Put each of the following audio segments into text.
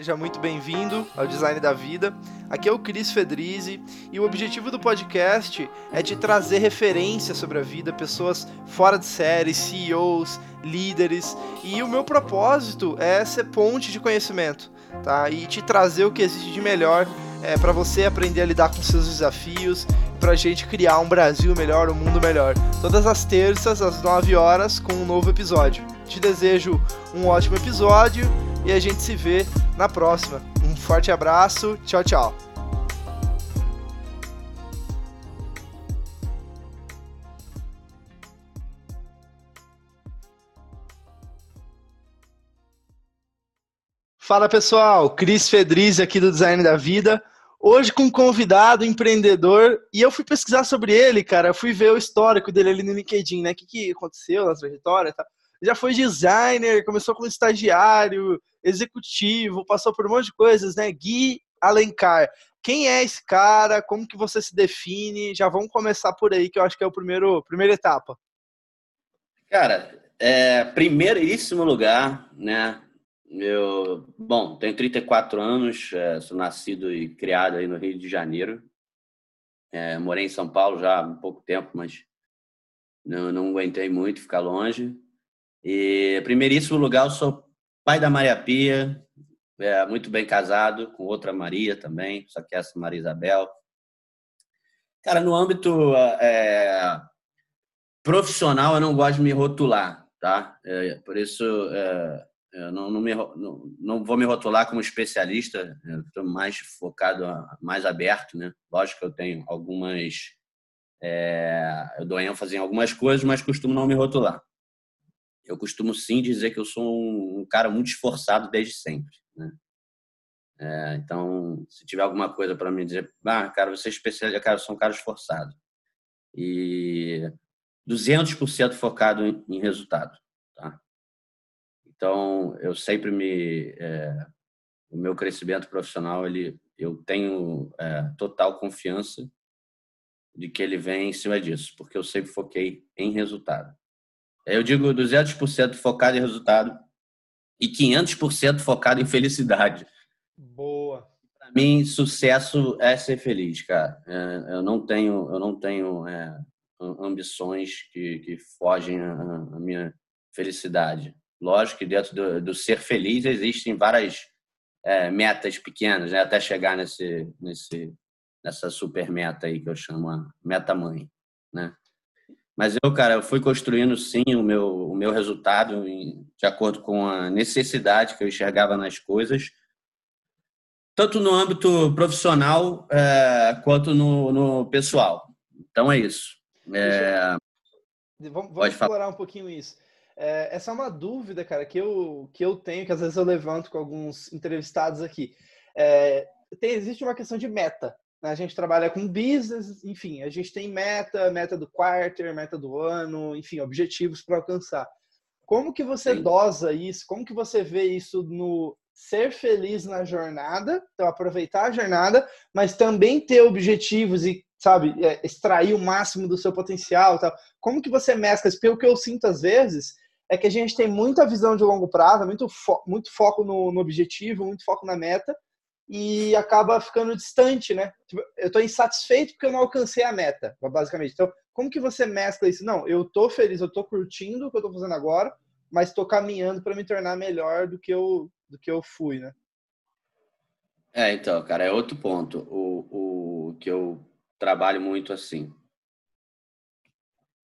Seja muito bem-vindo ao Design da Vida. Aqui é o Cris Fedrizzi e o objetivo do podcast é te trazer referências sobre a vida, pessoas fora de série, CEOs, líderes, e o meu propósito é ser ponte de conhecimento, tá? E te trazer o que existe de melhor é, para você aprender a lidar com seus desafios, para a gente criar um Brasil melhor, um mundo melhor. Todas as terças às 9 horas com um novo episódio. Te desejo um ótimo episódio e a gente se vê na próxima. Um forte abraço, tchau, tchau. Fala pessoal, Cris Fedriz aqui do Design da Vida. Hoje com um convidado, empreendedor, e eu fui pesquisar sobre ele, cara. Eu fui ver o histórico dele ali no LinkedIn, né? O que, que aconteceu na trajetória tal já foi designer, começou como estagiário, executivo, passou por um monte de coisas, né? Gui Alencar. Quem é esse cara? Como que você se define? Já vamos começar por aí, que eu acho que é o primeiro primeira etapa. Cara, é, primeiríssimo lugar, né? Eu, bom, tenho 34 anos, é, sou nascido e criado aí no Rio de Janeiro. É, morei em São Paulo já há pouco tempo, mas não, não aguentei muito ficar longe. E, primeiríssimo lugar, eu sou pai da Maria Pia, é, muito bem casado, com outra Maria também, só que essa Maria Isabel. Cara, no âmbito é, profissional, eu não gosto de me rotular, tá? É, por isso, é, eu não, não, me, não, não, vou me rotular como especialista, estou mais focado, mais aberto, né? Lógico que eu tenho algumas. É, eu dou ênfase em algumas coisas, mas costumo não me rotular eu costumo sim dizer que eu sou um, cara muito esforçado desde sempre. Né? É, então, se tiver alguma coisa para me dizer, ah, cara, você é especialista, cara, eu sou um cara esforçado. E 200% focado em, em, resultado. Tá? Então, eu sempre me. É, o meu crescimento profissional, ele, eu tenho é, total confiança de que ele vem em cima disso, porque eu sempre foquei em resultado. Eu digo 200% focado em resultado e 500% focado em felicidade. Boa. Para mim, sucesso é ser feliz, cara. É, eu não tenho, eu não tenho é, ambições que, que fogem à minha felicidade. Lógico que dentro do, do ser feliz existem várias é, metas pequenas, né? até chegar nesse, nesse, nessa super meta aí que eu chamo a meta mãe, né? Mas eu, cara, eu fui construindo sim o meu, o meu resultado em, de acordo com a necessidade que eu enxergava nas coisas, tanto no âmbito profissional é, quanto no, no, pessoal. Então é isso. É... Vamos, vamos explorar um pouquinho isso. É, essa é uma dúvida, cara, que eu, que eu tenho, que às vezes eu levanto com alguns entrevistados aqui. É, tem, existe uma questão de meta. A gente trabalha com business, enfim, a gente tem meta, meta do quarter, meta do ano, enfim, objetivos para alcançar. Como que você Sim. dosa isso? Como que você vê isso no ser feliz na jornada, então aproveitar a jornada, mas também ter objetivos e, sabe, é, extrair o máximo do seu potencial, tal. Como que você mescla isso? Pelo que eu sinto às vezes, é que a gente tem muita visão de longo prazo, muito, fo muito foco no, no objetivo, muito foco na meta, e acaba ficando distante, né? Tipo, eu estou insatisfeito porque eu não alcancei a meta, basicamente. Então, como que você mescla isso? Não, eu estou feliz, eu estou curtindo o que eu estou fazendo agora, mas estou caminhando para me tornar melhor do que eu do que eu fui, né? É, então, cara, é outro ponto. O, o que eu trabalho muito assim.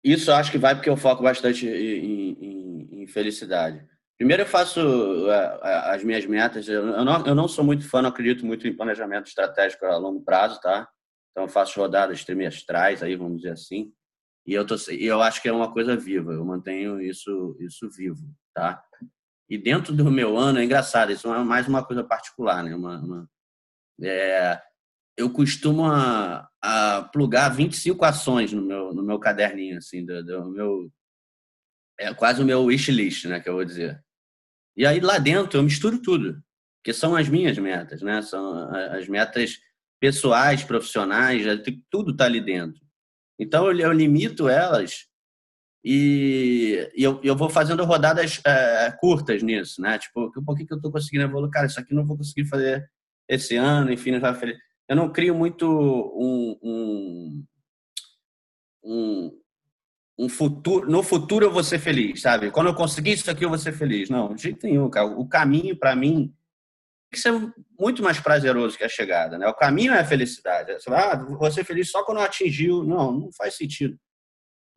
Isso eu acho que vai porque eu foco bastante em, em, em felicidade. Primeiro eu faço é, as minhas metas. Eu não, eu não sou muito fã, não acredito muito em planejamento estratégico a longo prazo, tá? Então eu faço rodadas trimestrais, aí vamos dizer assim. E eu tô, eu acho que é uma coisa viva. Eu mantenho isso isso vivo, tá? E dentro do meu ano é engraçado. Isso é mais uma coisa particular, né? Uma, uma é, eu costumo a, a plugar 25 ações no meu no meu caderninho assim do, do meu é quase o meu wish list, né, que eu vou dizer. E aí lá dentro eu misturo tudo, que são as minhas metas, né? São as metas pessoais, profissionais, tudo está ali dentro. Então eu, limito elas E, eu, eu, vou fazendo rodadas é, curtas nisso, né? Tipo, por que, que eu estou conseguindo evoluir? Cara, isso aqui não vou conseguir fazer esse ano, enfim, não vai fazer. Eu não crio muito um, um, um, um, futuro. No futuro eu vou ser feliz, sabe? Quando eu conseguir isso aqui, eu vou ser feliz. Não, de jeito nenhum, cara. O caminho, para mim, tem que ser muito mais prazeroso que a chegada, né? O caminho é a felicidade. Você vai, ah, vou ser feliz só quando eu atingiu. Não, não faz sentido.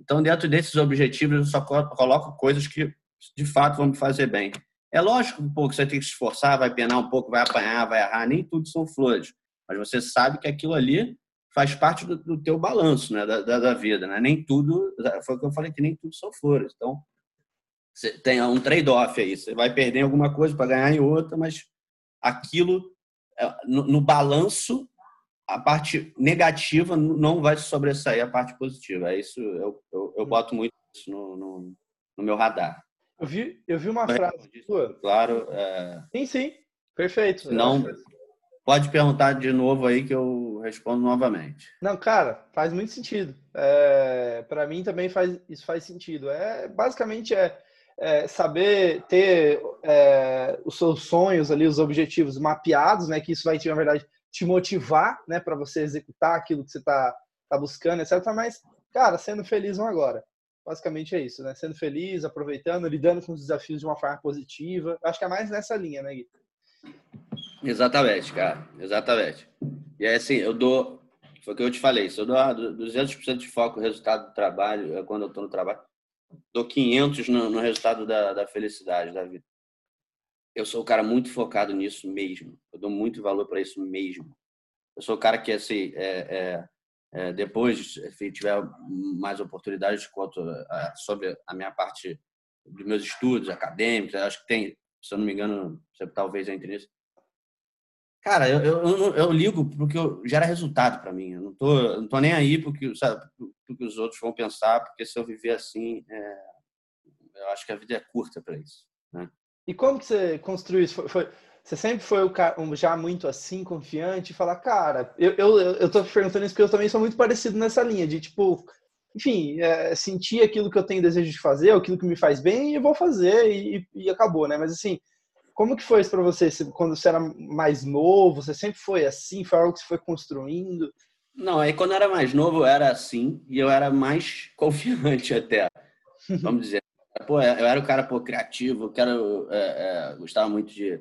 Então, dentro desses objetivos, eu só coloco coisas que de fato vão me fazer bem. É lógico um pouco você tem que se esforçar, vai penar um pouco, vai apanhar, vai errar, nem tudo são flores. Mas você sabe que aquilo ali faz parte do, do teu balanço, né, da, da, da, vida, né? Nem tudo, foi o que eu falei que nem tudo são flores. Então, você tem um trade-off aí, você vai perder alguma coisa para ganhar em outra, mas aquilo é, no, no balanço a parte negativa não vai sobressair a parte positiva. É isso, eu, eu, eu boto muito isso no, no, no, meu radar. Eu vi, eu vi uma frase sua. Claro. É... Sim, sim. Perfeito. Não, pode perguntar de novo aí que eu respondo novamente. Não, cara, faz muito sentido. É, Para mim também faz isso faz sentido. É basicamente é, é saber ter é, os seus sonhos ali, os objetivos mapeados, né? Que isso vai te, na verdade, te motivar, né, para você executar aquilo que você está tá buscando, etc. Mas, cara, sendo feliz um agora. Basicamente é isso, né? Sendo feliz, aproveitando, lidando com os desafios de uma forma positiva. Acho que é mais nessa linha, né, Gui? Exatamente, cara. Exatamente. E é assim, eu dou. Foi o que eu te falei. Se eu dou 200% de foco no resultado do trabalho, é quando eu estou no trabalho, dou 500 no, no resultado da, da felicidade da vida eu sou um cara muito focado nisso mesmo. Eu dou muito valor para isso mesmo. Eu sou o cara que, assim, é, é, é, depois, se tiver mais oportunidades, conto é, sobre a minha parte dos meus estudos acadêmicos. Acho que tem, se eu não me engano, você talvez entre nisso. Cara, eu, eu, eu, eu ligo porque eu, gera resultado para mim. Eu não tô, não tô nem aí porque, sabe, porque os outros vão pensar, porque se eu viver assim, é, eu acho que a vida é curta para isso. Né? E como que você construiu isso? Foi, foi, você sempre foi um, já muito assim, confiante, e falar, cara, eu, eu, eu tô perguntando isso porque eu também sou muito parecido nessa linha, de tipo, enfim, é, sentir aquilo que eu tenho desejo de fazer, aquilo que me faz bem, e vou fazer, e, e acabou, né? Mas assim, como que foi isso para você quando você era mais novo? Você sempre foi assim? Foi algo que você foi construindo? Não, aí quando eu era mais novo eu era assim e eu era mais confiante até, vamos dizer. Pô, eu era o cara pô, criativo, eu quero, é, é, gostava muito de,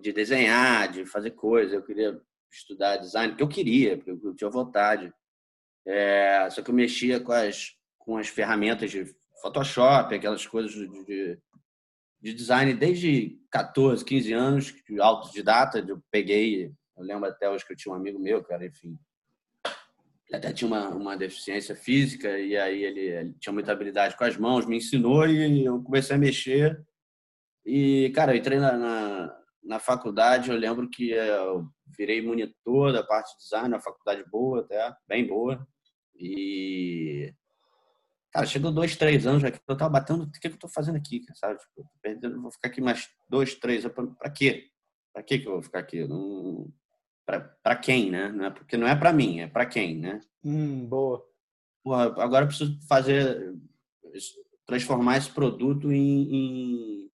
de desenhar, de fazer coisas, eu queria estudar design, porque eu queria, porque eu tinha vontade. É, só que eu mexia com as, com as ferramentas de Photoshop, aquelas coisas de, de design desde 14, 15 anos, autodidata, eu peguei, eu lembro até hoje que eu tinha um amigo meu, cara, enfim, ele até tinha uma, uma deficiência física e aí ele, ele, tinha muita habilidade com as mãos, me ensinou e eu comecei a mexer. E, cara, eu entrei na, na, na faculdade, eu lembro que eu virei monitor da parte de design, uma faculdade boa até, bem boa. E, cara, chegou dois, três anos aqui, eu tava batendo, o que, que eu tô fazendo aqui, sabe? Tipo, perdendo, vou ficar aqui mais dois, três, para quê? Para que que eu vou ficar aqui? Não, para quem, né? Não é porque não é para mim, é para quem, né? Hum, boa. Pô, agora eu preciso fazer transformar esse produto em, em,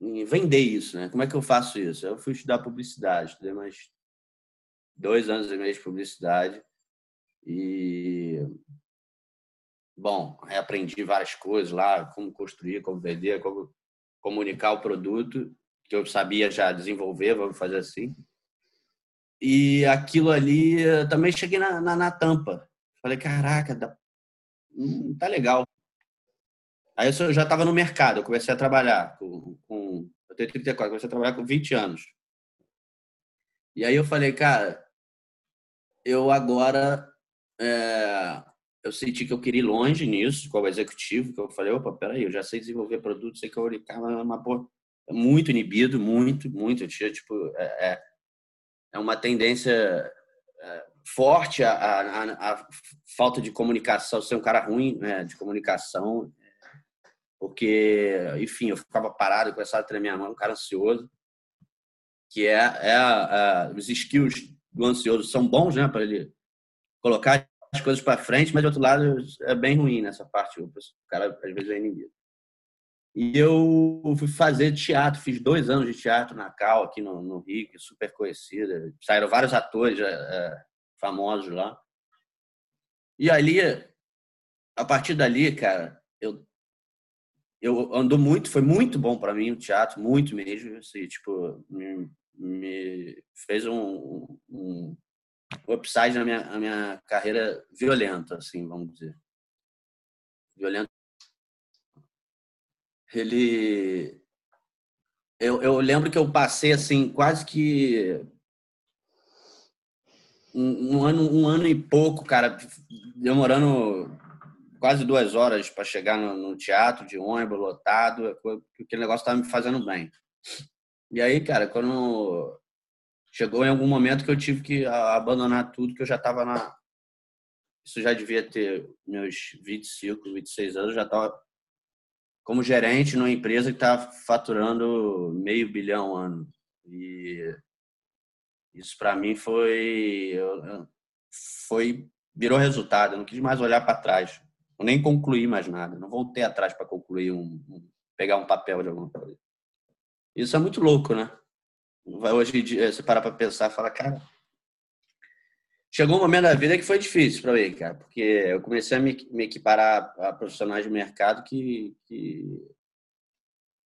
em, vender isso, né? Como é que eu faço isso? Eu fui estudar publicidade, estudei mais dois anos e meio de publicidade e bom, aprendi várias coisas lá, como construir, como vender, como comunicar o produto que eu sabia já desenvolver, vamos fazer assim. E aquilo ali, também cheguei na, na, na tampa. Falei, caraca, tá, tá legal. Aí eu já estava no mercado, eu comecei a trabalhar com, com. Eu tenho 34, comecei a trabalhar com 20 anos. E aí eu falei, cara, eu agora. É, eu senti que eu queria ir longe nisso, como executivo, que eu falei, opa, peraí, eu já sei desenvolver produto, sei que eu vou mas uma porra, muito inibido, muito, muito. Eu tinha, tipo, é, é, é uma tendência é, forte a, a, a, falta de comunicação, ser um cara ruim né, de comunicação, porque, enfim, eu ficava parado, começava a tremer a mão, um cara ansioso, que é, é os skills do ansioso são bons, né, para ele colocar as coisas para frente, mas de outro lado é bem ruim nessa parte. O cara às vezes é inibido. E eu fui fazer teatro, fiz dois anos de teatro na Cal, aqui no, no Rio, que é super conhecida. Saíram vários atores é, famosos lá. E ali, a partir dali, cara, eu, eu ando muito, foi muito bom para mim o teatro, muito mesmo. Assim, tipo, me, me fez um, um upside na minha, na minha carreira violenta, assim, vamos dizer. Violento. Ele. Eu, eu lembro que eu passei, assim, quase que. Um, um ano, um ano e pouco, cara, demorando quase duas horas para chegar no, no, teatro de ônibus lotado, aquele negócio estava me fazendo bem. E aí, cara, quando chegou em algum momento que eu tive que abandonar tudo, que eu já estava na. Isso já devia ter meus 25, 26 anos, já estava como gerente numa empresa que estava faturando meio bilhão ano. E isso para mim foi. foi virou resultado. Eu não quis mais olhar para trás. Eu nem concluí mais nada. Não voltei atrás para concluir um, um, pegar um papel de alguma coisa. Isso é muito louco, né? Hoje em dia, você para para pensar e fala, cara. Chegou um momento da vida que foi difícil para mim, cara, porque eu comecei a me, me equiparar a profissionais de mercado que, que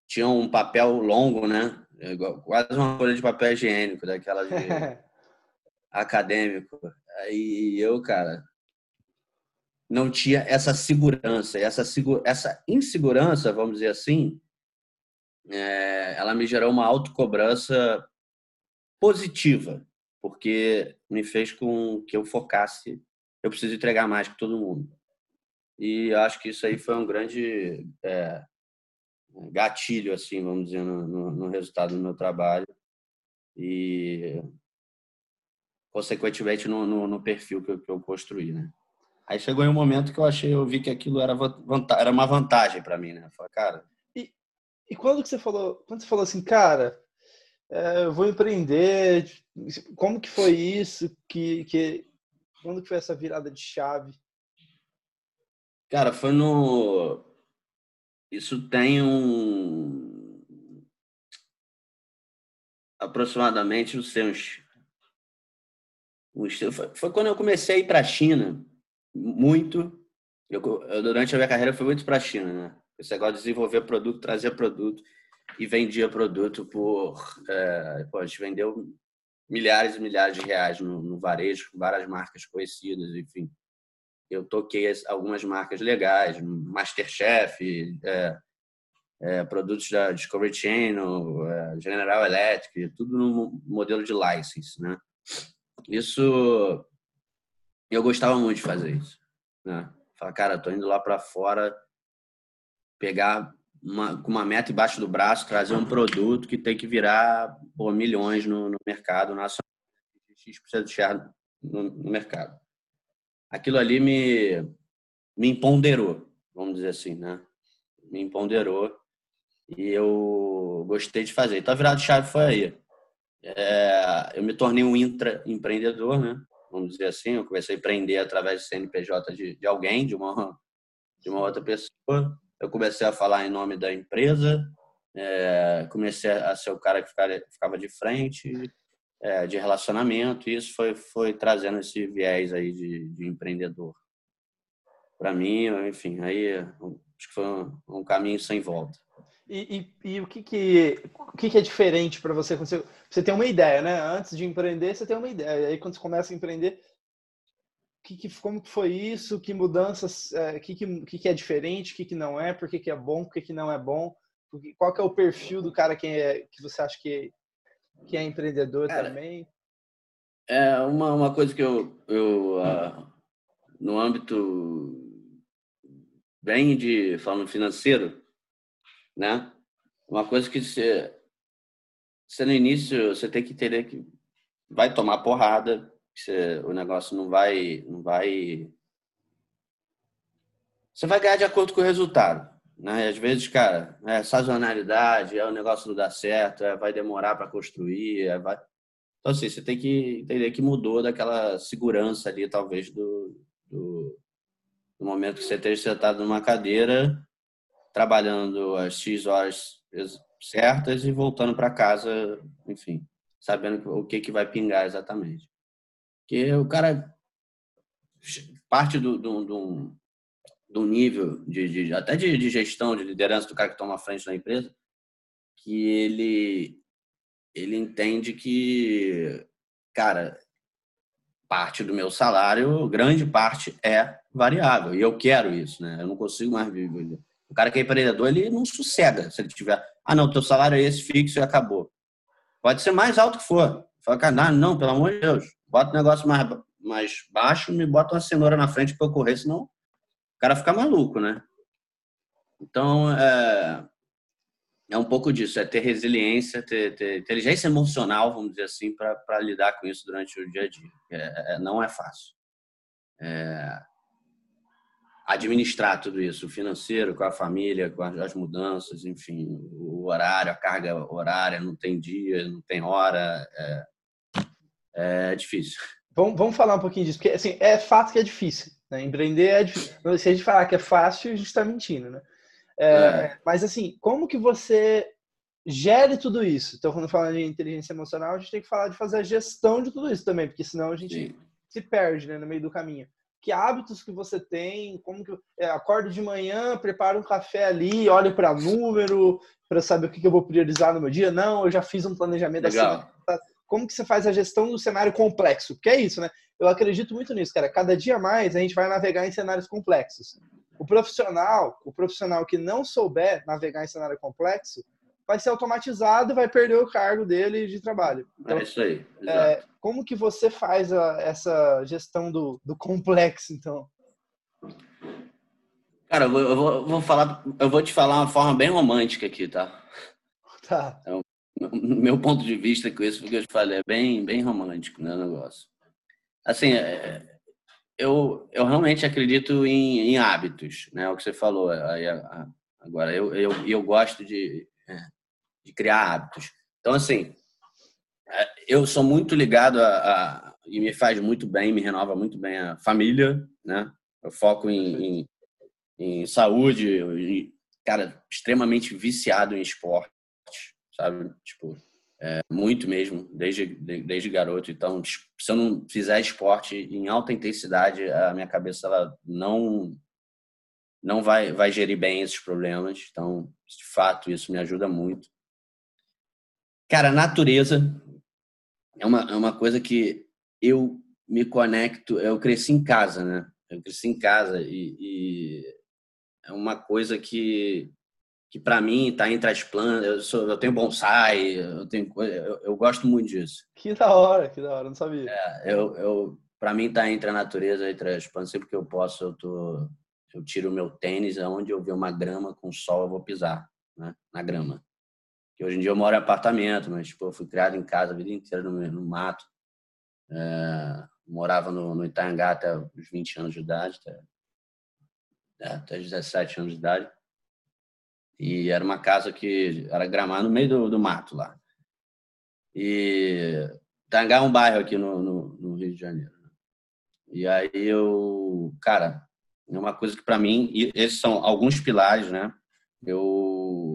tinham um papel longo, né? Quase uma folha de papel higiênico, daquela de acadêmico. Aí eu, cara, não tinha essa segurança, essa, essa insegurança, vamos dizer assim, é, ela me gerou uma autocobrança positiva, porque me fez com que eu focasse, eu preciso entregar mais que todo mundo. E acho que isso aí foi um grande é, gatilho, assim, vamos dizer, no, no, no resultado do meu trabalho e, consequentemente, no, no, no perfil que eu, que eu construí, né? Aí chegou em um momento que eu achei, eu vi que aquilo era, era uma vantagem para mim, né? falei, cara, e quando que você falou, quando você falou assim, cara, é, eu vou empreender, como que foi isso? Que, que, quando que foi essa virada de chave? Cara, foi no. Isso tem um. Aproximadamente, uns. uns... Foi, quando eu comecei a ir para a China, muito. Eu, durante a minha carreira, fui muito para a China, né? Esse negócio de desenvolver produto, trazer produto e vendia produto por. É, pô, a gente vendeu milhares e milhares de reais no, no varejo, várias marcas conhecidas, enfim. Eu toquei algumas marcas legais, Masterchef, é, é, produtos da Discovery Channel, é, General Electric, tudo no modelo de license, né? Isso eu gostava muito de fazer isso, né? Falar, cara, tô indo lá para fora pegar uma, com uma meta embaixo do braço, trazer um produto que tem que virar por milhões no, no mercado nacional, X% de share no, no mercado. Aquilo ali me, me empoderou, vamos dizer assim, né? Me empoderou e eu gostei de fazer. Então a virada de chave foi aí. É, eu me tornei um intraempreendedor, né? Vamos dizer assim, eu comecei a empreender através do CNPJ de, de alguém, de uma, de uma outra pessoa eu comecei a falar em nome da empresa, é, comecei a ser o cara que ficava, de frente, é, de relacionamento, e isso foi, foi trazendo esse viés aí de, de empreendedor. Para mim, enfim, aí acho que foi um, um caminho sem volta. E, e, e, o, que, que, o que, que é diferente para você? Você, você tem uma ideia, né? Antes de empreender, você tem uma ideia. Aí quando você começa a empreender, que, que, como que foi isso? Que mudanças? É, que, que, que é diferente? O que, que não é? Por que, que é bom? Por que, que não é bom? Qual que é o perfil do cara que, é, que você acha que, que é empreendedor cara, também? É uma, uma coisa que eu, eu uh, no âmbito bem de falando financeiro, né? Uma coisa que você, você no início você tem que entender que vai tomar porrada, você, o negócio não vai, não vai. Você vai ganhar de acordo com o resultado. Né? Às vezes, cara, é sazonalidade, é o negócio não dá certo, é, vai demorar para construir, é, vai... Então, assim, você tem que entender que mudou daquela segurança ali, talvez, do, do, do momento que você esteja sentado numa cadeira, trabalhando as X horas certas e voltando para casa, enfim, sabendo o que, que vai pingar exatamente. Porque o cara parte do, do, do, do nível de, de até de, de, gestão, de liderança do cara que toma frente na empresa, que ele ele entende que, cara, parte do meu salário, grande parte é variável. E eu quero isso, né? Eu não consigo mais viver. O cara que é empreendedor, ele não sossega se ele tiver. Ah, não, teu salário é esse fixo e acabou. Pode ser mais alto que for. Fala, cara, não, pelo amor de Deus. Bota um negócio mais, mais baixo, me bota uma cenoura na frente para eu correr, senão o cara fica maluco, né? Então, é, é um pouco disso, é ter resiliência, ter, ter inteligência emocional, vamos dizer assim, para lidar com isso durante o dia a dia. É, é, não é fácil. É, administrar tudo isso, o financeiro, com a família, com as mudanças, enfim, o horário, a carga horária, não tem dia, não tem hora, é, é difícil. Vamos, vamos falar um pouquinho disso, porque assim, é fato que é difícil. Né? Empreender é difícil. Se a gente falar que é fácil, a gente está mentindo, né? É, é. Mas assim, como que você gere tudo isso? Então, quando fala de inteligência emocional, a gente tem que falar de fazer a gestão de tudo isso também, porque senão a gente Sim. se perde né, no meio do caminho. Que hábitos que você tem? Como que é, acordo de manhã, preparo um café ali, olho para número para saber o que, que eu vou priorizar no meu dia? Não, eu já fiz um planejamento Legal. semana. Como que você faz a gestão do cenário complexo? Porque é isso, né? Eu acredito muito nisso, cara. Cada dia mais a gente vai navegar em cenários complexos. O profissional, o profissional que não souber navegar em cenário complexo, vai ser automatizado e vai perder o cargo dele de trabalho. Então, é isso aí. É, como que você faz a, essa gestão do, do complexo, então? Cara, eu vou, eu vou, vou, falar, eu vou te falar uma forma bem romântica aqui, tá? Tá. É o meu ponto de vista com isso, porque eu te falei, é bem, bem romântico, né, o negócio. Assim, é, eu, eu realmente acredito em, em hábitos, né? O que você falou. Aí, agora, eu, eu, eu gosto de, é, de criar hábitos. Então, assim, eu sou muito ligado a, a, e me faz muito bem, me renova muito bem a família, né? Eu foco em, em, em saúde, cara, extremamente viciado em esporte, sabe? Tipo, é, muito mesmo, desde, desde garoto. Então, se eu não fizer esporte em alta intensidade, a minha cabeça ela não não vai, vai gerir bem esses problemas. Então, de fato, isso me ajuda muito. Cara, natureza é uma, é uma coisa que eu me conecto. Eu cresci em casa, né? Eu cresci em casa e, e é uma coisa que que para mim está entre as plantas. Eu, sou, eu tenho bonsai, eu tenho eu, eu, gosto muito disso. Que da hora, que da hora, não sabia. É, eu, eu para mim está entre a natureza e entre as plantas. Sempre que eu posso, eu tô eu tiro o meu tênis, aonde eu ver uma grama com sol, eu vou pisar, né, na grama. Que hoje em dia eu moro em apartamento, mas tipo, eu fui criado em casa a vida inteira no, no mato. É, morava no, no Itangá até os 20 anos de idade, até, é, até 17 anos de idade. E era uma casa que era gramado no meio do, do mato lá. E Tangá é um bairro aqui no, no, no, Rio de Janeiro. Né? E aí eu, cara, é uma coisa que para mim, esses são alguns pilares, né? Eu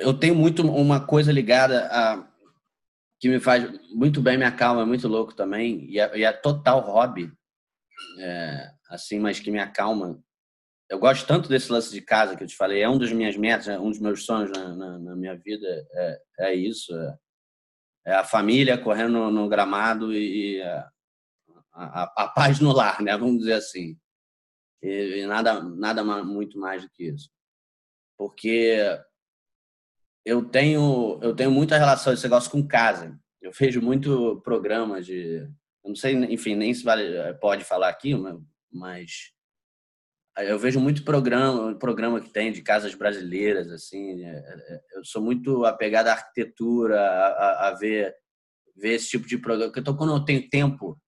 eu tenho muito uma coisa ligada a que me faz muito bem, minha calma, é muito louco também, e é, é total hobby, é, assim, mas que me acalma, eu gosto tanto desse lance de casa que eu te falei, é um dos minhas metas, é um dos meus sonhos na, na, na minha vida, é, é isso. É, é, a família correndo no, no gramado e a, a, a, paz no lar, né? Vamos dizer assim. E, e, nada, nada muito mais do que isso. Porque eu tenho, eu tenho muita relação, esse negócio com casa. Eu vejo muito programa de. Eu não sei, enfim, nem se vale, pode falar aqui, mas eu vejo muito programa, programa que tem de casas brasileiras, assim. É, eu sou muito apegado à arquitetura, a, a ver, ver esse tipo de programa. Porque quando eu tenho tempo,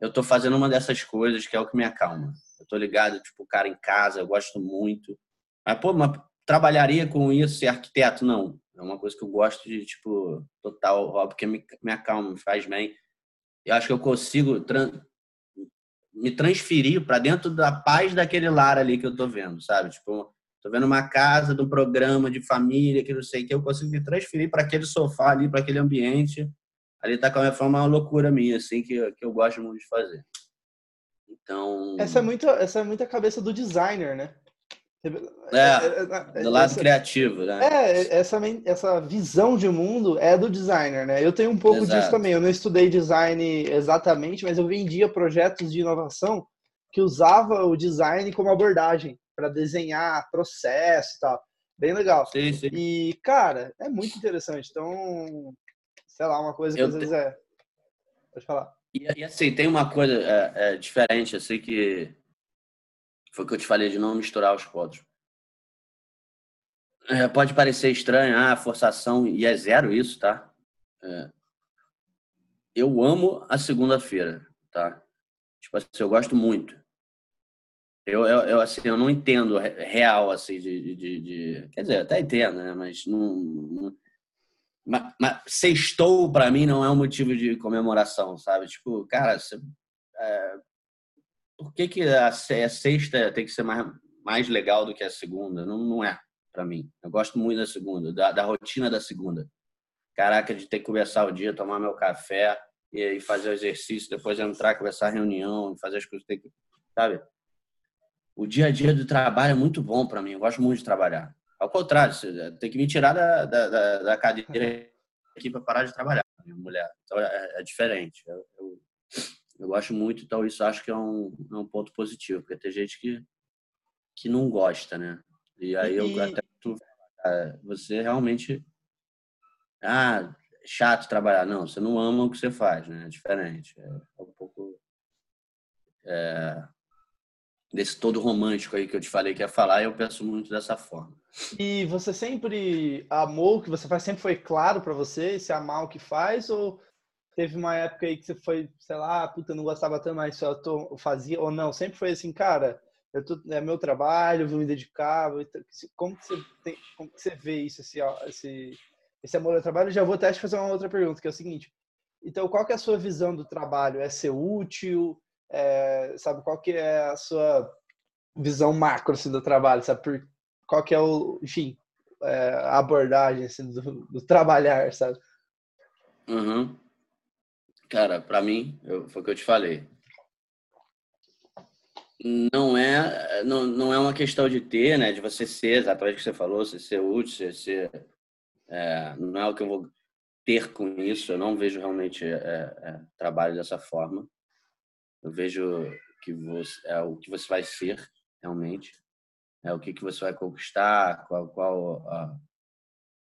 eu estou fazendo uma dessas coisas que é o que me acalma. Eu estou ligado, tipo, cara em casa, eu gosto muito. Mas, pô, mas trabalharia com isso, ser arquiteto? Não. É uma coisa que eu gosto de, tipo, total, porque me, me acalma, me faz bem. Eu acho que eu consigo me transferir para dentro da paz daquele lar ali que eu tô vendo, sabe? Tipo, tô vendo uma casa do programa de família, que não sei o que, eu consigo me transferir para aquele sofá ali, para aquele ambiente. Ali tá com a minha forma uma loucura minha, assim, que, que eu gosto muito de fazer. Então. Essa é muito, essa é muito a cabeça do designer, né? É, é, é, do lado essa, criativo, né? É, essa, essa visão de mundo é do designer, né? Eu tenho um pouco Exato. disso também. Eu não estudei design exatamente, mas eu vendia projetos de inovação que usava o design como abordagem para desenhar processo e tal. Bem legal. Sim, sim. E, cara, é muito interessante. Então, sei lá, uma coisa que eu às te... vezes é. Pode falar. E, e, assim, tem uma coisa é, é, diferente, assim, que foi o que eu te falei de não misturar os pontos. É, pode parecer estranho, ah, forçação, e é zero isso, tá? É. Eu amo a segunda-feira, tá? Tipo assim, eu gosto muito. Eu, eu, eu, assim, eu não entendo real, assim, de, de, de... Quer dizer, até entendo, né? Mas não... não... Mas, mas sextou, para mim, não é um motivo de comemoração, sabe? Tipo, cara, você, é, por que, que a, sexta tem que ser mais, mais legal do que a segunda? Não, não é para mim. Eu gosto muito da segunda, da, da, rotina da segunda. Caraca, de ter que começar o dia, tomar meu café e, e fazer o exercício, depois entrar, começar a reunião, fazer as coisas, que, sabe? O dia a dia do trabalho é muito bom para mim. Eu gosto muito de trabalhar. Ao contrário, tem que me tirar da, da, da cadeira aqui para parar de trabalhar, minha mulher. Então é, é diferente. Eu, eu, eu gosto muito, então isso acho que é um, é um ponto positivo, porque tem gente que, que não gosta, né? E aí eu até tu, você realmente ah, chato trabalhar. Não, você não ama o que você faz, né? É diferente. É, é um pouco é, desse todo romântico aí que eu te falei que ia falar, eu penso muito dessa forma. E você sempre amou o que você faz? Sempre foi claro para você se amar o que faz? Ou teve uma época aí que você foi, sei lá, puta, não gostava tanto, mas só tô, fazia, ou não, sempre foi assim, cara, eu tô, é meu trabalho, vou me dedicar, vou, como, que você tem, como que você vê isso, esse, esse, esse amor ao trabalho? Já vou até te fazer uma outra pergunta, que é o seguinte, então, qual que é a sua visão do trabalho? É ser útil? É, sabe, qual que é a sua visão macro assim, do trabalho? Sabe, por, qual que é o, enfim, é, a abordagem assim, do, do trabalhar, sabe? Uhum. Cara, para mim, eu, foi o que eu te falei. Não é, não, não é uma questão de ter, né? De você ser, exatamente o que você falou, você ser útil, você ser. É, não é o que eu vou ter com isso. Eu não vejo realmente é, é, trabalho dessa forma. Eu vejo que você é o que você vai ser realmente, é o que que você vai conquistar, qual, qual a,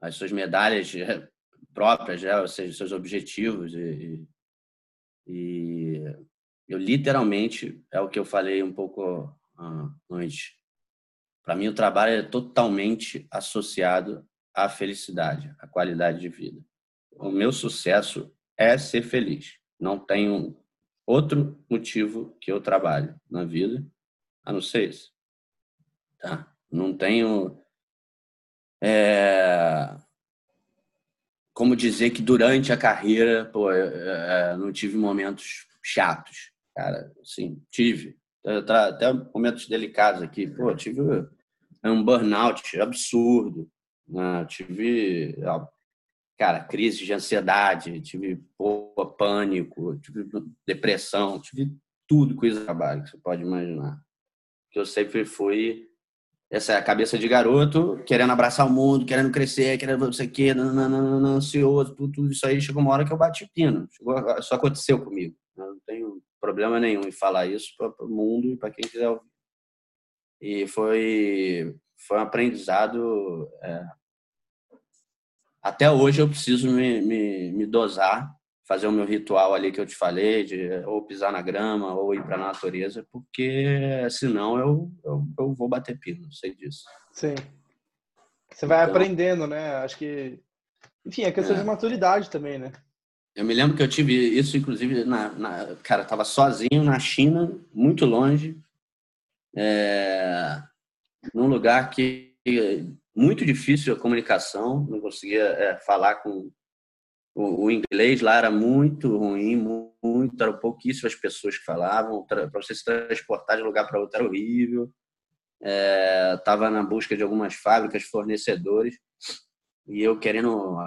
as suas medalhas próprias, né? ou seja, seus objetivos e, e eu literalmente, é o que eu falei um pouco uh, antes. Para mim, o trabalho é totalmente associado à felicidade, à qualidade de vida. O meu sucesso é ser feliz. Não tenho outro motivo que eu trabalho na vida, a não ser isso. Tá? Não tenho. É, como dizer que durante a carreira, pô, é, não tive momentos chatos, cara, assim, tive. Até momentos delicados aqui, pô, tive um burnout absurdo, né? tive, cara, crise de ansiedade, tive pô, pânico, tive depressão, tive tudo com isso trabalho que você pode imaginar. Que eu sempre fui essa é cabeça de garoto, querendo abraçar o mundo, querendo crescer, querendo não sei o quê, ansioso, tudo, tudo, isso aí. Chegou uma hora que eu bati pino. Chegou, isso aconteceu comigo. Eu não tenho problema nenhum em falar isso para o mundo e para quem quiser ouvir. E foi, foi um aprendizado. É... Até hoje eu preciso me, me, me dosar fazer o meu ritual ali que eu te falei, de ou pisar na grama ou ir para a natureza, porque senão eu, eu, eu, vou bater pino, sei disso. Sim. Você vai então, aprendendo, né? Acho que. Enfim, é questão é. de maturidade também, né? Eu me lembro que eu tive isso, inclusive, na, na cara, estava sozinho na China, muito longe, é, num lugar que muito difícil a comunicação, não conseguia é, falar com o, o, inglês lá era muito ruim, muito muito, eram pouquíssimas pessoas que falavam. Para você se transportar de um lugar para outro era horrível. Estava é, na busca de algumas fábricas, fornecedores, e eu querendo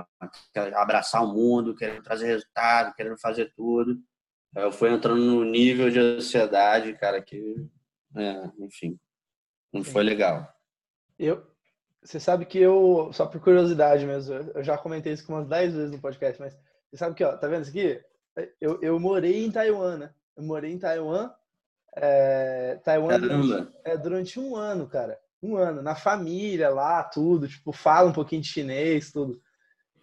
abraçar o mundo, querendo trazer resultado, querendo fazer tudo. Eu fui entrando num nível de ansiedade, cara, que, é, enfim, não foi legal. Eu, você sabe que eu, só por curiosidade mesmo, eu já comentei isso umas 10 vezes no podcast, mas você sabe que, ó, tá vendo isso aqui? Eu, eu morei em Taiwan, né? Eu morei em Taiwan. É, Taiwan durante, é, durante um ano, cara. Um ano. Na família lá, tudo. Tipo, fala um pouquinho de chinês, tudo.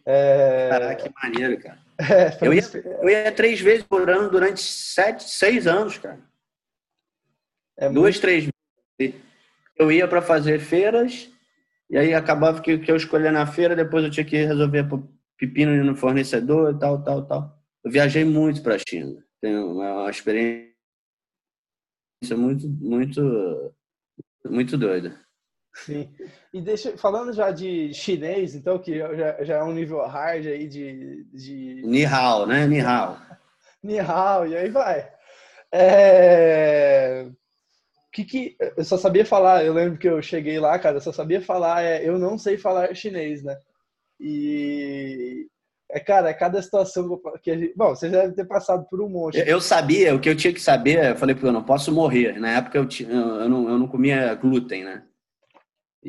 É... Caraca, que maneiro, cara. É, eu, ia, eu ia três vezes por ano durante sete, seis anos, cara. É Duas, muito... três vezes. Eu ia para fazer feiras e aí acabava que, que eu escolhia na feira, depois eu tinha que resolver pepino no fornecedor e tal, tal, tal. Eu viajei muito para a China. Tenho uma experiência muito, muito, muito doida. Sim. E deixa, falando já de chinês, então, que já, já é um nível hard aí de. de... Ni hao, né? Ni hao. Ni hao, e aí vai. É que, que eu só sabia falar, eu lembro que eu cheguei lá, cara, eu só sabia falar, é, eu não sei falar chinês, né? E é, cara, é cada situação que a gente, bom, você deve ter passado por um monte. Eu sabia, o que eu tinha que saber, eu falei, porque eu não posso morrer. Na época eu, tinha, eu, não, eu não comia glúten, né?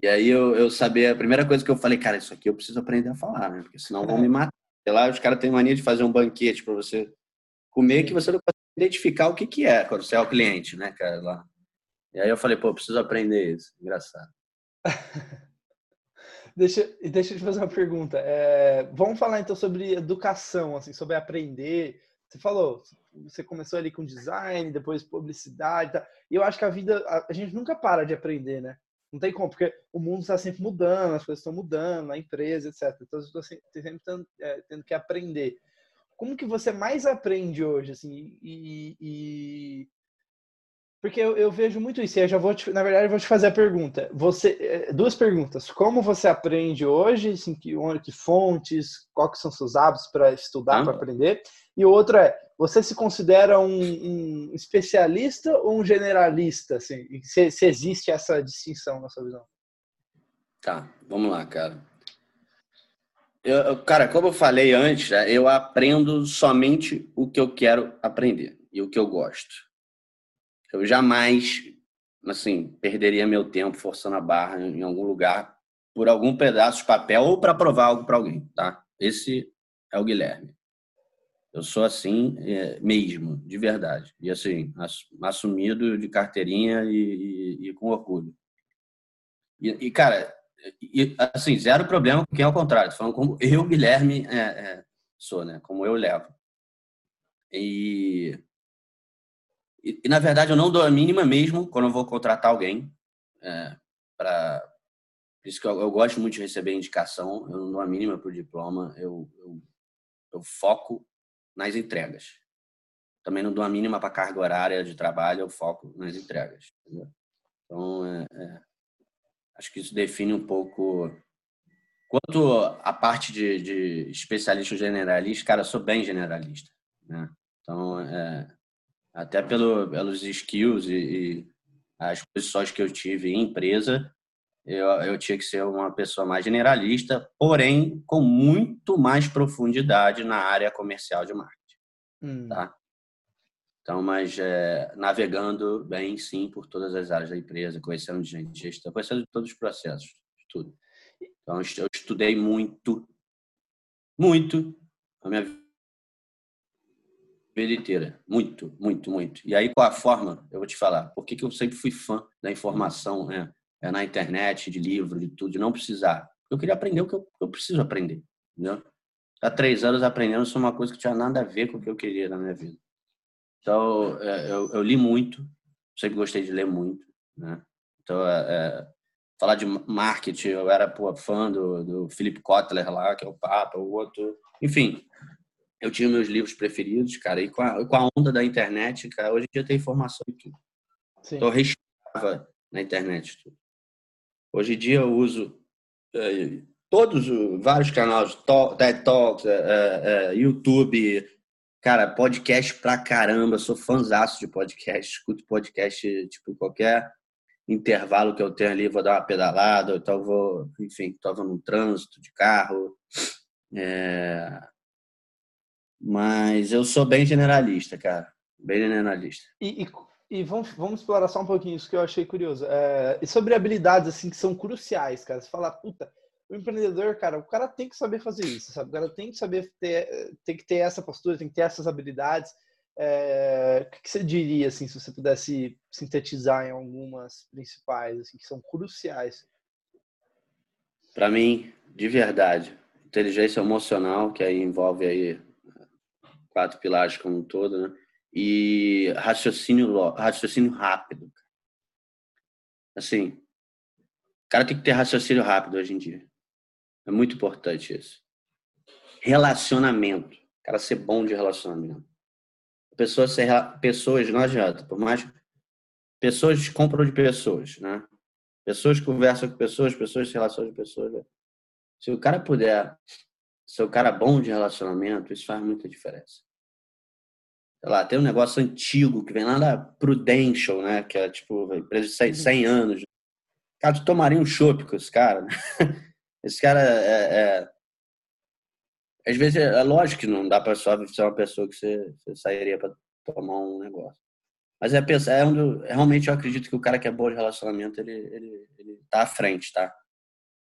E aí eu, eu sabia, a primeira coisa que eu falei, cara, isso aqui eu preciso aprender a falar, né? Porque senão vão me matar. Sei lá, os caras têm mania de fazer um banquete para você comer que você não consegue identificar o que, que é quando você é o cliente, né, cara? Lá. E aí eu falei, pô, preciso aprender isso. Engraçado. deixa, deixa eu te fazer uma pergunta. É, vamos falar então sobre educação, assim, sobre aprender. Você falou, você começou ali com design, depois publicidade. Tá? E eu acho que a vida, a, a gente nunca para de aprender, né? Não tem como, porque o mundo está sempre mudando, as coisas estão mudando, a empresa, etc. Então, eu estou sempre tendo, é, tendo, que aprender. Como que você mais aprende hoje, assim? E, e, porque eu, eu, vejo muito isso, e eu já vou te, na verdade, eu vou te fazer a pergunta. Você, é, duas perguntas. Como você aprende hoje? Assim, que, que fontes? Quais são seus hábitos para estudar, ah. para aprender? E outra é, você se considera um, um especialista ou um generalista? Assim, se, se, existe essa distinção na sua visão? Tá, vamos lá, cara. Eu, cara, como eu falei antes, né, eu aprendo somente o que eu quero aprender e o que eu gosto. Eu jamais, assim, perderia meu tempo forçando a barra em algum lugar por algum pedaço de papel ou para provar algo para alguém, tá? Esse é o Guilherme. Eu sou assim é, mesmo, de verdade. E assim, assumido de carteirinha e, e, e com orgulho. E, e cara, assim, zero problema com quem é o contrário. Falando como eu, Guilherme, é, é, sou, né? Como eu levo. E e, e, na verdade, eu não dou a mínima mesmo quando eu vou contratar alguém. É, pra... Por isso que eu, eu, gosto muito de receber indicação. Eu não dou a mínima para o diploma. Eu, eu, eu, foco nas entregas. Também não dou a mínima para carga horária de trabalho. Eu foco nas entregas. Entendeu? Então, é, é, acho que isso define um pouco. Quanto a parte de, de especialista generalista, cara, eu sou bem generalista. Né? Então, é, até pelo, pelos skills e, e, as posições que eu tive em empresa, eu, eu tinha que ser uma pessoa mais generalista, porém com muito mais profundidade na área comercial de marketing. Hum. Tá? Então, mas é, navegando bem, sim, por todas as áreas da empresa, conhecendo gente, gestão, conhecendo todos os processos, tudo. Então, eu estudei muito, muito a minha vida inteira. Muito, muito, muito. E aí, qual a forma? Eu vou te falar. Por que, que eu sempre fui fã da informação né? é na internet, de livro, de tudo, de não precisar? Eu queria aprender o que eu, eu preciso aprender. Entendeu? Há três anos aprendendo sobre uma coisa que tinha nada a ver com o que eu queria na minha vida. Então, é, eu, eu li muito, sempre gostei de ler muito. Né? Então, é, é, falar de marketing, eu era pô, fã do, do Philip Kotler lá, que é o Papa, o outro. Enfim, eu tinha meus livros preferidos, cara, e com a, com a onda da internet, cara, hoje em dia tem informação em tudo. Sim. Então, eu respirava na internet tudo. Hoje em dia eu uso é, todos, vários canais, TED Talks, é, é, YouTube, Cara, podcast pra caramba, sou fãzaço de podcast, escuto podcast, tipo, qualquer intervalo que eu tenho ali, vou dar uma pedalada, ou então vou, enfim, estava no trânsito de carro. É... Mas eu sou bem generalista, cara, bem generalista. E, e, e, vamos, vamos explorar só um pouquinho isso que eu achei curioso. É... E sobre habilidades, assim, que são cruciais, cara, você fala, puta, o empreendedor, cara, o cara tem que saber fazer isso, sabe? O cara tem que saber ter, tem que ter essa postura, tem que ter essas habilidades. É, o que você diria, assim, se você pudesse sintetizar em algumas principais, assim, que são cruciais? Para mim, de verdade, inteligência emocional, que aí envolve aí quatro pilares como um todo, né? E raciocínio, raciocínio rápido. Assim, o cara tem que ter raciocínio rápido hoje em dia. É muito importante isso. Relacionamento. O cara ser bom de relacionamento. Pessoas, ser, pessoas não adianta. Por mais. Pessoas compram de pessoas, né? Pessoas conversam com pessoas, pessoas se relacionam com pessoas. Né? Se o cara puder ser o cara bom de relacionamento, isso faz muita diferença. Sei lá, tem um negócio antigo que vem lá da Prudential, né? Que é tipo, empresa de 100, 100 anos. Cara, tu tomaria um chopp com esse cara, né? Esse cara é, é, Às vezes é, é, lógico que não dá para só ser uma pessoa que você, você sairia para tomar um negócio. Mas é é onde realmente eu acredito que o cara que é bom de relacionamento, ele, ele, ele tá à frente, tá?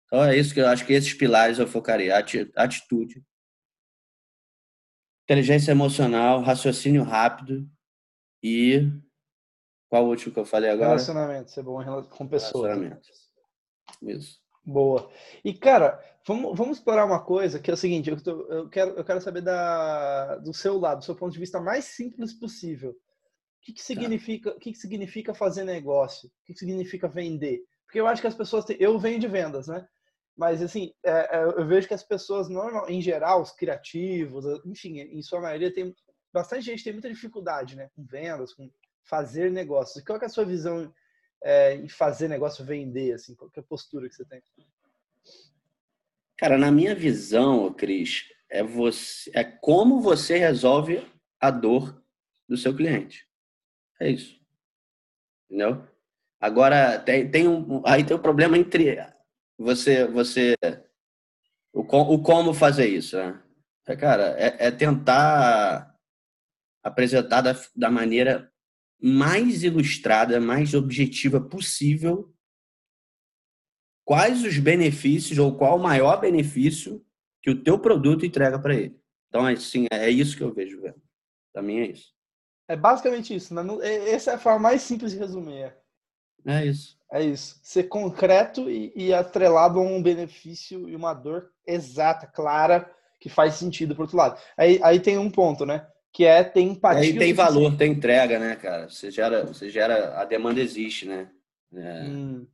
Então é isso que eu acho que esses pilares eu focaria. Atitude, inteligência emocional, raciocínio rápido e qual o último que eu falei agora? Relacionamento, ser bom com pessoas. Relacionamento. Isso. Boa. E, cara, vamos, vamos explorar uma coisa que é o seguinte: eu, tô, eu, quero, eu quero saber da, do seu lado, do seu ponto de vista mais simples possível. O que, que tá. significa, tá. o que, que significa fazer negócio? O que, que significa vender? Porque eu acho que as pessoas. Têm, eu venho de vendas, né? Mas, assim, é, é, eu vejo que as pessoas, normal, em geral, os criativos, enfim, em sua maioria, tem bastante gente tem muita dificuldade, né? Com vendas, com fazer negócios. Qual é a sua visão é, em fazer negócio vender, assim? Qual é a postura que você tem? Cara, na minha visão, Cris, é, você, é como você resolve a dor do seu cliente. É isso. Entendeu? Agora, tem, tem um, aí tem um problema entre você, você o, o como fazer isso. Né? É, cara, é, é tentar apresentar da, da maneira mais ilustrada, mais objetiva possível quais os benefícios ou qual o maior benefício que o teu produto entrega para ele. Então, assim, é isso que eu vejo, velho. Para mim é isso. É basicamente isso, né? Essa é a forma mais simples de resumir. É isso. É isso. Ser concreto e, e atrelado a um benefício e uma dor exata, clara, que faz sentido pro outro lado. Aí, aí tem um ponto, né? que é ter empatia. Aí tem valor, tem entrega, né, cara? Você gera, você gera, a demanda existe, né? É, hum.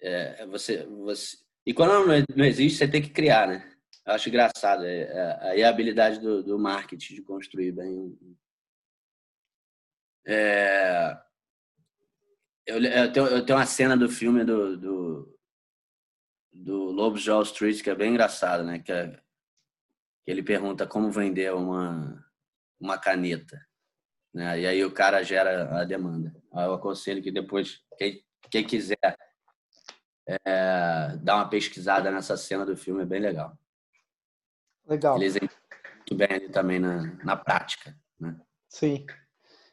é, é você, você, e quando não existe, você tem que criar, né? Eu acho engraçado. É, é, aí é a habilidade do, do marketing de construir bem. É, eu, eu, tenho, eu tenho uma cena do filme do, do, do Lobos de Wall Street que é bem engraçado, né? Que é, ele pergunta como vender uma, uma caneta. Né? E aí o cara gera a demanda. Eu aconselho que depois, quem, quem quiser é, dar uma pesquisada nessa cena do filme, é bem legal. Legal. Eles muito bem ali também na, na prática. Né? Sim.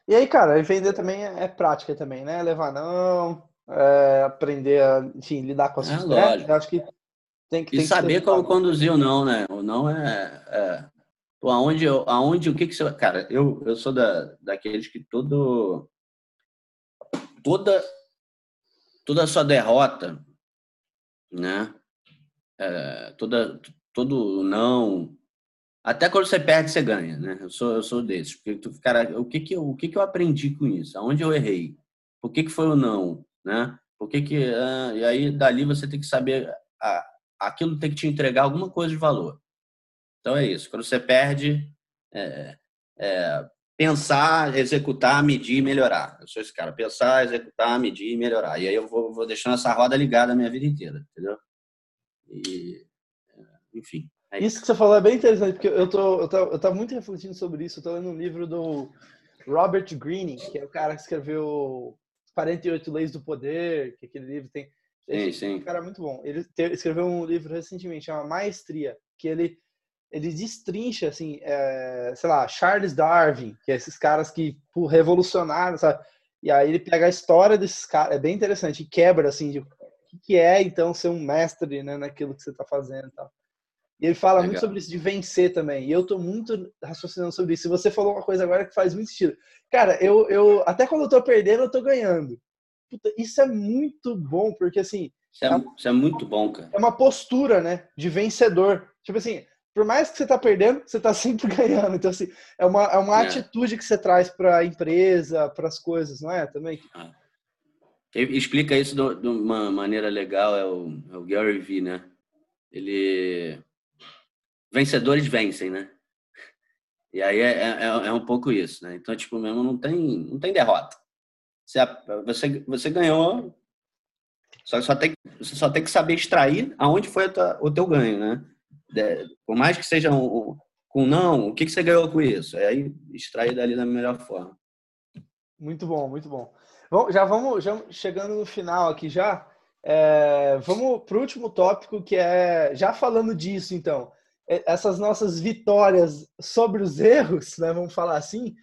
E aí, cara, vender também é, é prática também, né? Levar não, é, aprender a, enfim, lidar com as é, lógico. acho que tem que, e saber como conduzir o não, né? O não é. é... Aonde, aonde, o que que você. Cara, eu, eu sou da, daqueles que todo. Toda. Toda a sua derrota, né? É, toda, todo não. Até quando você perde, você ganha, né? Eu sou, eu sou desses. Porque tu, cara, o que que eu, o que que eu aprendi com isso? Aonde eu errei? Por que que foi o não, né? Por que que ah, e aí dali você tem que saber a, aquilo tem que te entregar alguma coisa de valor. Então é isso. Quando você perde, é, é, pensar, executar, medir e melhorar. Eu sou esse cara. Pensar, executar, medir e melhorar. E aí eu vou, vou deixando essa roda ligada a minha vida inteira, entendeu? E, é, enfim. É isso que você falou é bem interessante, porque eu tô, eu tô, eu tô muito refletindo sobre isso. Eu tô lendo um livro do Robert Greene, que é o cara que escreveu 48 Leis do Poder, que aquele livro tem. Sim, sim. Um cara muito bom. Ele escreveu um livro recentemente, chama Maestria, que ele ele destrincha, assim, é, sei lá, Charles Darwin, que é esses caras que pô, revolucionaram, sabe? E aí ele pega a história desses caras, é bem interessante, e quebra, assim, de o que é, então, ser um mestre, né, naquilo que você está fazendo e tal. E ele fala Legal. muito sobre isso, de vencer também. E eu tô muito raciocinando sobre isso. E você falou uma coisa agora que faz muito sentido. Cara, eu, eu até quando eu tô perdendo, eu tô ganhando. Puta, isso é muito bom, porque assim. Isso é, é, isso é muito bom, cara. É uma postura, né? De vencedor. Tipo assim, por mais que você tá perdendo, você tá sempre ganhando. Então, assim, é uma, é uma é. atitude que você traz para a empresa, para as coisas, não é? Também. Ah. Explica isso de uma maneira legal, é o, é o Gary Vee, né? Ele. Vencedores vencem, né? E aí é, é, é, um pouco isso, né? Então, tipo, mesmo não tem, não tem derrota. Você, você, você ganhou, só, só tem, você só tem que saber extrair aonde foi tua, o teu ganho, né? por mais que seja um, com não, o que, que você ganhou com isso? É aí extrair dali da melhor forma. Muito bom, muito bom. Bom, já vamos já chegando no final aqui já. É, vamos para o último tópico que é já falando disso então é, essas nossas vitórias sobre os erros, né, vamos falar assim.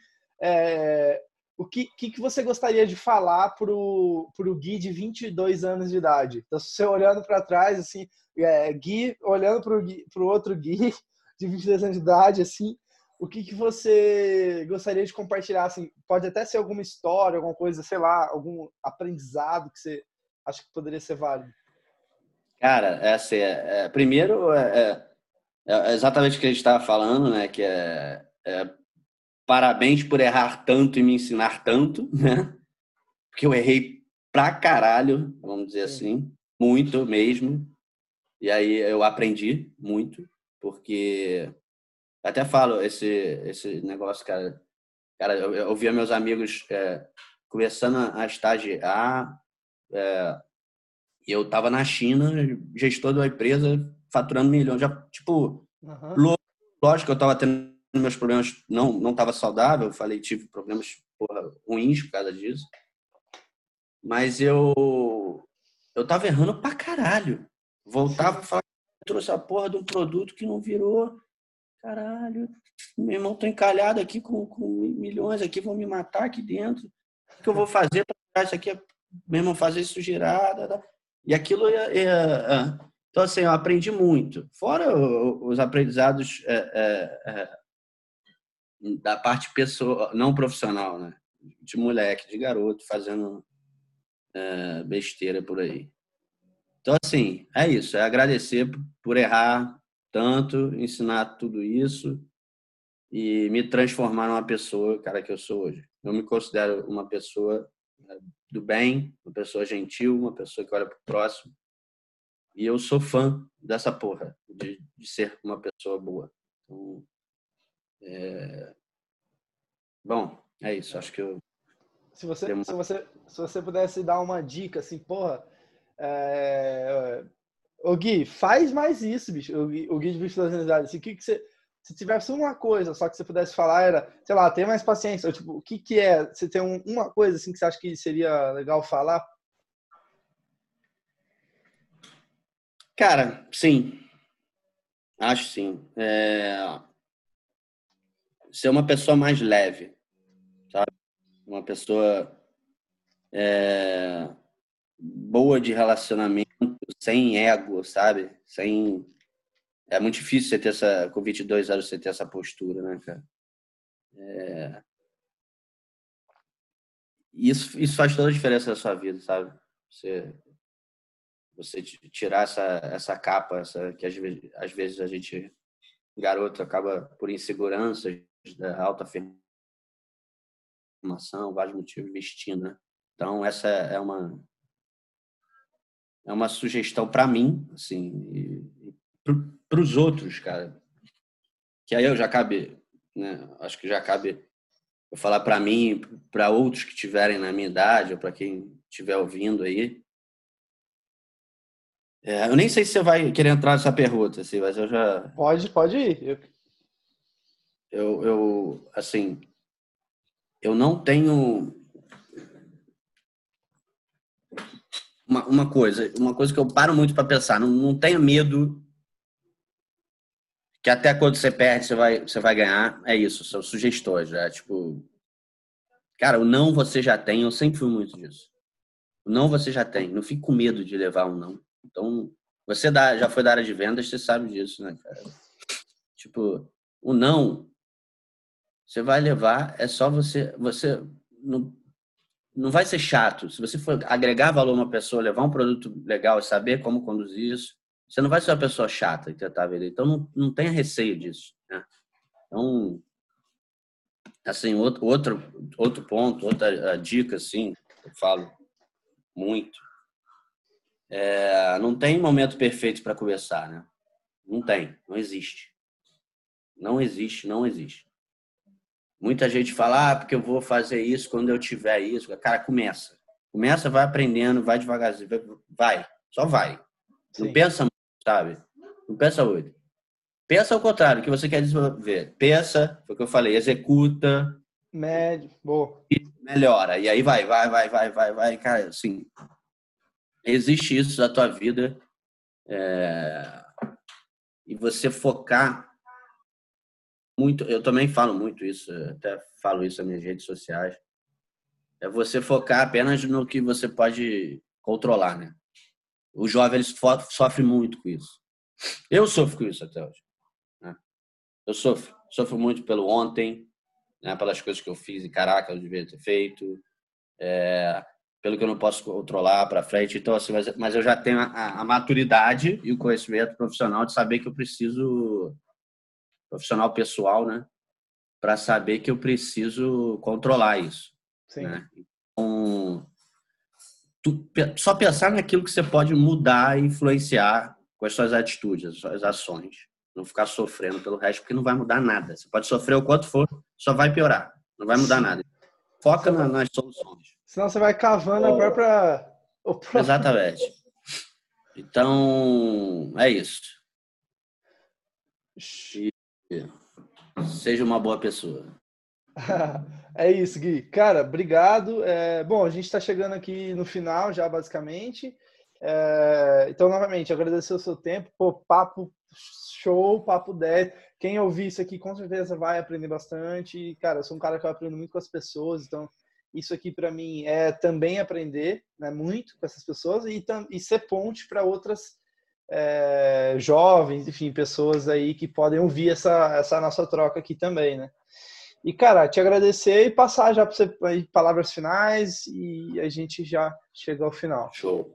É, o que, que, você gostaria de falar para o Gui de 22 anos de idade? Então, você olhando para trás, assim, é, Gui olhando para o outro Gui de 22 anos de idade, assim, o que, que você gostaria de compartilhar? Assim, pode até ser alguma história, alguma coisa, sei lá, algum aprendizado que você acha que poderia ser válido. Cara, é assim, é, é, primeiro é, é, é exatamente o que a gente estava falando, né? Que é, é, parabéns por errar tanto e me ensinar tanto, né? Porque eu errei pra caralho, vamos dizer assim, muito mesmo. E aí eu aprendi muito, porque até falo esse esse negócio, cara. Cara, eu, eu via meus amigos é, começando a estagiar, é, e eu tava na China, gestor de uma empresa, faturando milhões. Já, tipo, uhum. lógico que eu tava tendo meus problemas, não não tava saudável, eu falei, tive problemas porra, ruins por causa disso. Mas eu eu tava errando pra caralho. Voltava e falava, trouxe a porra de um produto que não virou. Caralho, meu irmão tá encalhado aqui com, com milhões aqui, vão me matar aqui dentro. O que eu vou fazer para isso aqui? Meu irmão fazer isso girar. E aquilo é, Então, assim, eu aprendi muito. Fora os aprendizados é, é, é, da parte pessoal, não profissional, né? De moleque, de garoto, fazendo besteira por aí. Então, assim, é isso. É agradecer por errar tanto, ensinar tudo isso e me transformar numa pessoa, cara, que eu sou hoje. Eu me considero uma pessoa né, do bem, uma pessoa gentil, uma pessoa que olha para o próximo. E eu sou fã dessa porra, de, de ser uma pessoa boa. Então, é... Bom, é isso. Acho que eu. Se você, se você, se você pudesse dar uma dica, assim, porra, é... Ô Gui, faz mais isso, bicho. O Gui, o Gui de Vigilância assim, que, que você. Se tivesse uma coisa só que você pudesse falar, era, sei lá, ter mais paciência. Ou, tipo, o que, que é? Você tem um, uma coisa assim que você acha que seria legal falar? Cara, sim. Acho sim. É... Ser uma pessoa mais leve, sabe? Uma pessoa é boa de relacionamento, sem ego, sabe? Sem. É muito difícil você ter essa. Com 22 anos, você ter essa postura, né, cara? É... Isso, isso faz toda a diferença na sua vida, sabe? Você, você tirar essa, essa capa, essa, que às vezes, às vezes a gente, garoto, acaba por inseguranças alta formação, vários motivos vestindo, né? Então, essa é uma, é uma sugestão para mim, assim, para os outros, cara. Que aí eu já cabe, né? Acho que já cabe eu falar para mim, para outros que tiverem na minha idade ou para quem estiver ouvindo aí. É, eu nem sei se você vai querer entrar nessa pergunta, assim, mas eu já. Pode, pode ir. Eu, eu assim, eu não tenho uma, uma coisa, uma coisa que eu paro muito para pensar. Não, não tenho medo que até quando você perde você vai, você vai ganhar. É isso, são sugestões, é tipo, cara, o não você já tem. Eu sempre fui muito disso. O não você já tem. Não fique com medo de levar um não. Então, você dá, já foi da área de vendas, você sabe disso, né, cara? Tipo, o não você vai levar, é só você, você não, não vai ser chato. Se você for agregar valor a uma pessoa, levar um produto legal e saber como conduzir isso, você não vai ser uma pessoa chata e tentar vender. Então, não, não tenha receio disso. Né? Então, assim, outro, outro, outro ponto, outra dica, assim, eu falo muito, é, não tem momento perfeito para conversar, né? Não tem, não existe. Não existe, não existe. Muita gente fala, ah, porque eu vou fazer isso quando eu tiver isso. Cara, começa. Começa, vai aprendendo, vai devagarzinho, vai, só vai. Sim. Não pensa muito, sabe? Não pensa muito. Pensa ao contrário, o que você quer desenvolver. Pensa, foi o que eu falei, executa. Médio, boa. Melhora. E aí vai, vai, vai, vai, vai, vai. Cara, assim, existe isso na tua vida é, e você focar muito, eu também falo muito isso, até falo isso nas minhas redes sociais, é você focar apenas no que você pode controlar, né? O jovem ele sofre muito com isso. Eu sofro com isso até hoje. Né? Eu sofro, sofro muito pelo ontem, né? pelas coisas que eu fiz e caraca, eu devia ter feito. É, pelo que eu não posso controlar para frente. Então, assim, mas, mas eu já tenho a, a, maturidade e o conhecimento profissional de saber que eu preciso, profissional pessoal, né? Para saber que eu preciso controlar isso. Sim. Né? Então, tu, só pensar naquilo que você pode mudar e influenciar com as suas atitudes, as suas ações. Não ficar sofrendo pelo resto, porque não vai mudar nada. Você pode sofrer o quanto for, só vai piorar. Não vai mudar nada. Foca na, nas soluções. Senão você vai cavando a própria. Exatamente. Então, é isso. E seja uma boa pessoa. é isso, Gui. Cara, obrigado. É, bom, a gente está chegando aqui no final já, basicamente. É, então, novamente, agradecer o seu tempo. Pô, papo show, papo 10. Quem ouvir isso aqui com certeza vai aprender bastante. Cara, eu sou um cara que eu aprendo muito com as pessoas, então isso aqui para mim é também aprender né, muito com essas pessoas e, e ser ponte para outras é, jovens, enfim, pessoas aí que podem ouvir essa, essa nossa troca aqui também, né? E, cara, te agradecer e passar já para você aí, palavras finais e a gente já chega ao final. Show.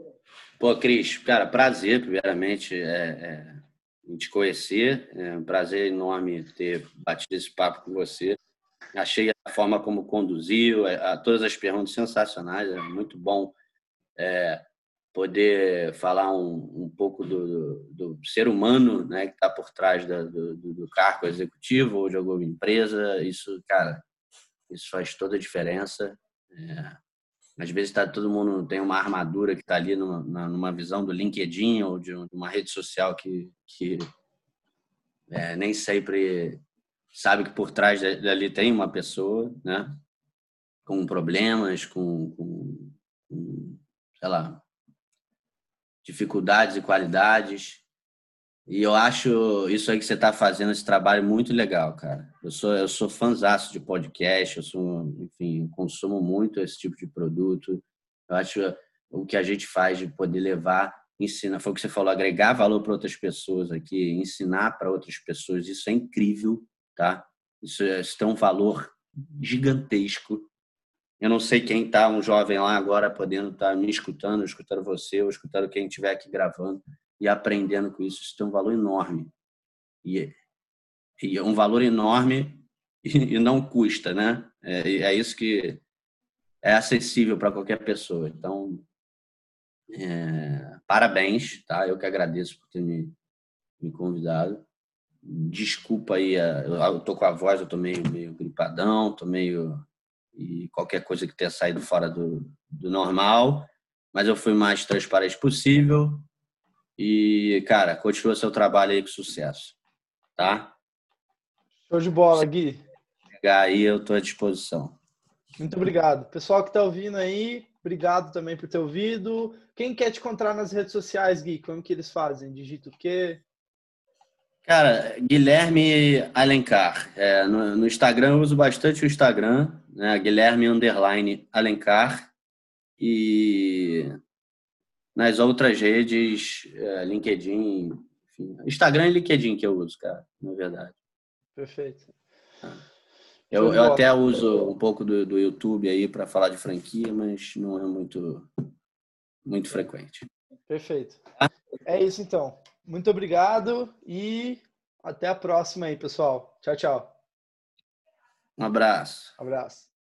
Pô, Cris, cara, prazer, primeiramente, é, é, te conhecer. É um prazer enorme ter batido esse papo com você. Achei a forma como conduziu, é, a, todas as perguntas sensacionais, é muito bom é, poder falar um, um pouco do, do, do, ser humano né, que está por trás da, do, do, cargo executivo ou de alguma empresa. Isso, cara, isso faz toda a diferença. É, às vezes tá, todo mundo tem uma armadura que está ali numa, numa, visão do LinkedIn ou de uma rede social que, que é, nem sempre sabe que por trás dali tem uma pessoa, né? Com problemas, com, com, com sei lá, dificuldades e qualidades. E eu acho isso aí que você está fazendo, esse trabalho muito legal, cara. Eu sou, eu sou fãzaço de podcast, eu sou, enfim, consumo muito esse tipo de produto. Eu acho o que a gente faz de poder levar, ensinar, foi o que você falou, agregar valor para outras pessoas aqui, ensinar para outras pessoas, isso é incrível tá? Isso, isso tem um valor gigantesco. Eu não sei quem está, um jovem lá agora, podendo estar tá me escutando, escutando você, ou escutando quem estiver aqui gravando e aprendendo com isso. Isso tem um valor enorme. E, e é um valor enorme e, não custa, né? É, é isso que é acessível para qualquer pessoa. Então, é, parabéns, tá? Eu que agradeço por ter me, me convidado desculpa aí, eu tô com a voz, eu tô meio, meio gripadão, tô meio. e qualquer coisa que tenha saído fora do, do normal, mas eu fui mais transparente possível. E, cara, continua seu trabalho aí com sucesso. Tá? Show de bola, Gui. Aí eu estou à disposição. Muito obrigado. Pessoal que está ouvindo aí, obrigado também por ter ouvido. Quem quer te encontrar nas redes sociais, Gui? Como que eles fazem? Digita o quê? Cara, Guilherme Alencar. É, no, no, Instagram eu uso bastante o Instagram, né? Guilherme Underline Alencar. E nas outras redes, é, LinkedIn, enfim, Instagram e LinkedIn que eu uso, cara, na verdade. Perfeito. Eu, eu até uso um pouco do, do YouTube aí para falar de franquia, mas não é muito, muito frequente. Perfeito. É isso então. Muito obrigado e até a próxima aí, pessoal. Tchau, tchau. Um abraço. Um abraço.